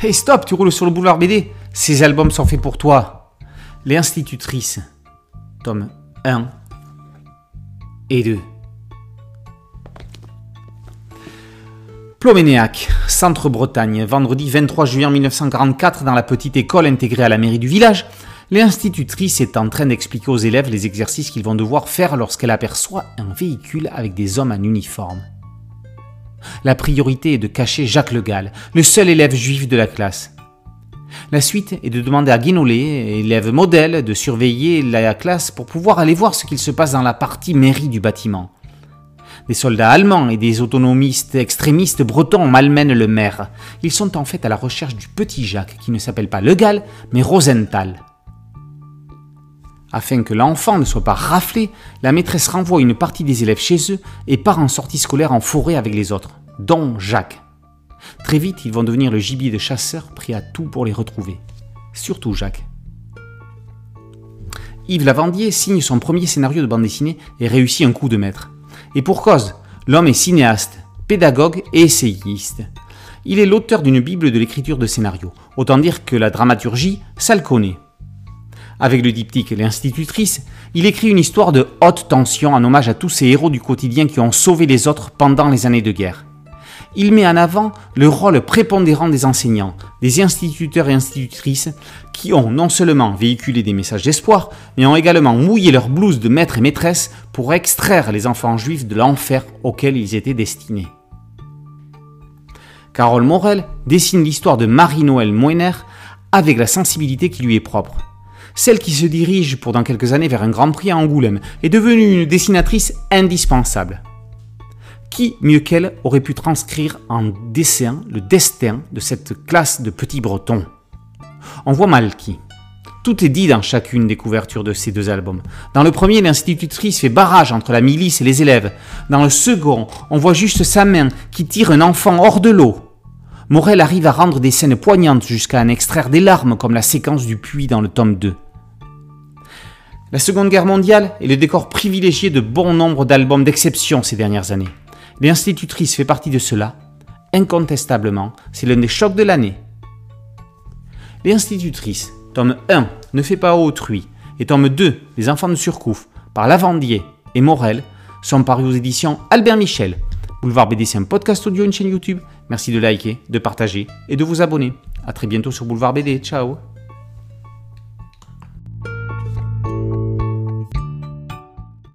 Hey stop, tu roules sur le boulevard BD Ces albums sont faits pour toi. Les institutrices, tome 1 et 2. Ploménéac, Centre-Bretagne, vendredi 23 juin 1944, dans la petite école intégrée à la mairie du village, l'institutrice est en train d'expliquer aux élèves les exercices qu'ils vont devoir faire lorsqu'elle aperçoit un véhicule avec des hommes en uniforme. La priorité est de cacher Jacques Le Gall, le seul élève juif de la classe. La suite est de demander à Guinolé, élève modèle, de surveiller la classe pour pouvoir aller voir ce qu'il se passe dans la partie mairie du bâtiment. Des soldats allemands et des autonomistes extrémistes bretons malmènent le maire. Ils sont en fait à la recherche du petit Jacques, qui ne s'appelle pas Le Gall, mais Rosenthal. Afin que l'enfant ne soit pas raflé, la maîtresse renvoie une partie des élèves chez eux et part en sortie scolaire en forêt avec les autres, dont Jacques. Très vite, ils vont devenir le gibier de chasseurs prêts à tout pour les retrouver. Surtout Jacques. Yves Lavandier signe son premier scénario de bande dessinée et réussit un coup de maître. Et pour cause, l'homme est cinéaste, pédagogue et essayiste. Il est l'auteur d'une bible de l'écriture de scénario. Autant dire que la dramaturgie, ça le connaît. Avec le diptyque L'institutrice, il écrit une histoire de haute tension en hommage à tous ces héros du quotidien qui ont sauvé les autres pendant les années de guerre. Il met en avant le rôle prépondérant des enseignants, des instituteurs et institutrices qui ont non seulement véhiculé des messages d'espoir, mais ont également mouillé leur blouse de maître et maîtresse pour extraire les enfants juifs de l'enfer auquel ils étaient destinés. Carole Morel dessine l'histoire de Marie-Noël Moiner avec la sensibilité qui lui est propre. Celle qui se dirige pour dans quelques années vers un grand prix à Angoulême est devenue une dessinatrice indispensable. Qui, mieux qu'elle, aurait pu transcrire en dessin le destin de cette classe de petits bretons? On voit mal qui. Tout est dit dans chacune des couvertures de ces deux albums. Dans le premier, l'institutrice fait barrage entre la milice et les élèves. Dans le second, on voit juste sa main qui tire un enfant hors de l'eau. Morel arrive à rendre des scènes poignantes jusqu'à en extraire des larmes comme la séquence du puits dans le tome 2. La Seconde Guerre mondiale est le décor privilégié de bon nombre d'albums d'exception ces dernières années. L'institutrice fait partie de cela. Incontestablement, c'est l'un des chocs de l'année. L'institutrice, tome 1, Ne fait pas autrui, et tome 2, Les enfants de Surcouf, par Lavandier et Morel, sont parus aux éditions Albert Michel. Boulevard BD, c'est un podcast audio, une chaîne YouTube. Merci de liker, de partager et de vous abonner. A très bientôt sur Boulevard BD. Ciao